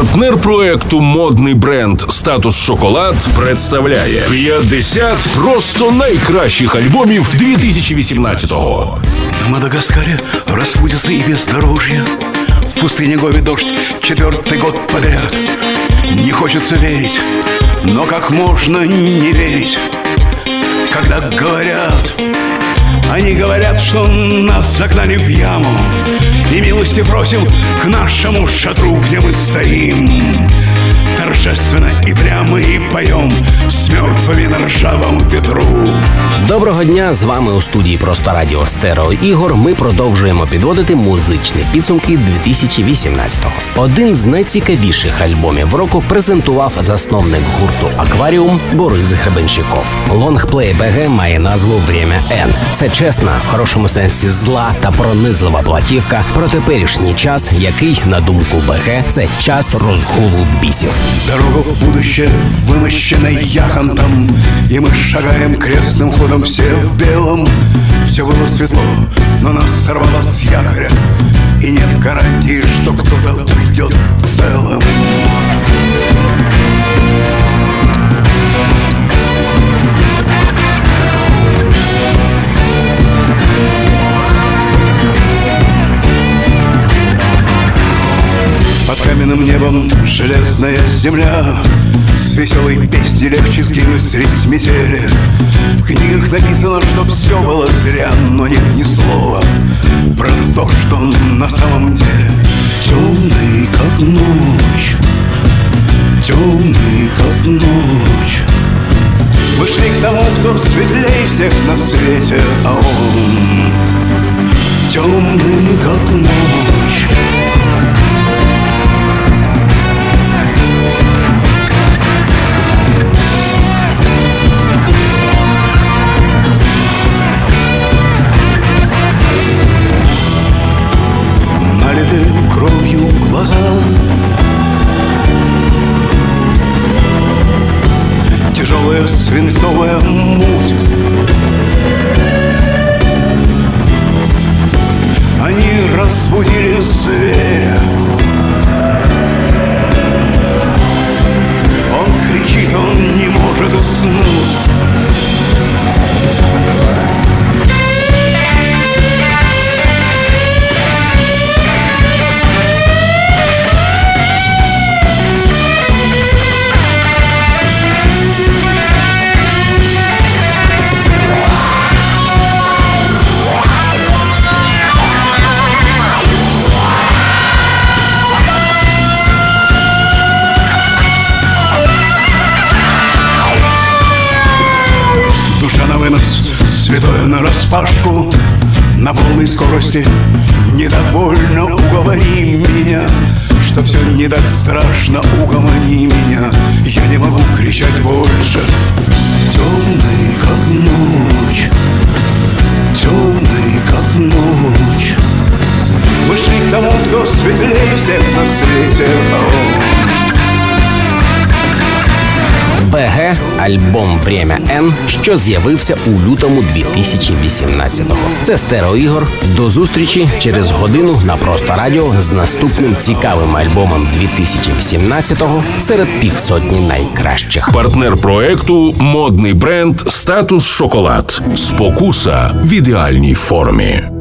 Партнер проекту модний бренд Статус Шоколад представляє 50 просто найкращих альбомів 2018-го. На Мадагаскаре распутится и бездорожье В пустыне Гоби дождь четвертый год подряд. Не хочется верить, но как можно не верить? Когда говорят, они говорят, что нас загнали в яму И милости просим к нашему шатру, где мы стоим. Торжественно и прямо и поем С мертвыми на ржавом ветру Доброго дня! З вами у студії Просто Радіо Стерео Ігор. Ми продовжуємо підводити музичні підсумки 2018-го. Один з найцікавіших альбомів року презентував засновник гурту Акваріум Борис Гребенщиков. Лонгплей БГ має назву Время Н. Це чесна, в хорошому сенсі зла та пронизлива платівка про теперішній час, який, на думку БГ, це час розгулу бісів. Дорога в будущее вымощена яхонтом И мы шагаем крестным ходом все в белом Все было светло, но нас сорвало с якоря. И нет гарантии, что кто-то Под каменным небом железная земля. С веселой песней легче сгинуть средь метели. В книгах написано, что все было зря Но нет ни слова про то, что на самом деле. Темный, как ночь. Темный, как ночь. Мы шли к тому, кто светлее всех на свете А он темный, как ночь кровью глаза. Тяжелая свинцовая муть. Они разбудили зверя вынос, святое на распашку На полной скорости Не так больно уговори меня Что все не так страшно, угомони меня Я не могу кричать больше. Темный, как ночь. Темный, как ночь. Мы шли к тому, кто светлее всех на свете. О, Альбом Время Н, що з'явився у лютому 2018-го. Це стерео ігор. До зустрічі через годину на просто радіо з наступним цікавим альбомом 2018-го серед півсотні найкращих. Партнер проекту модний бренд Статус Шоколад. Спокуса в ідеальній формі.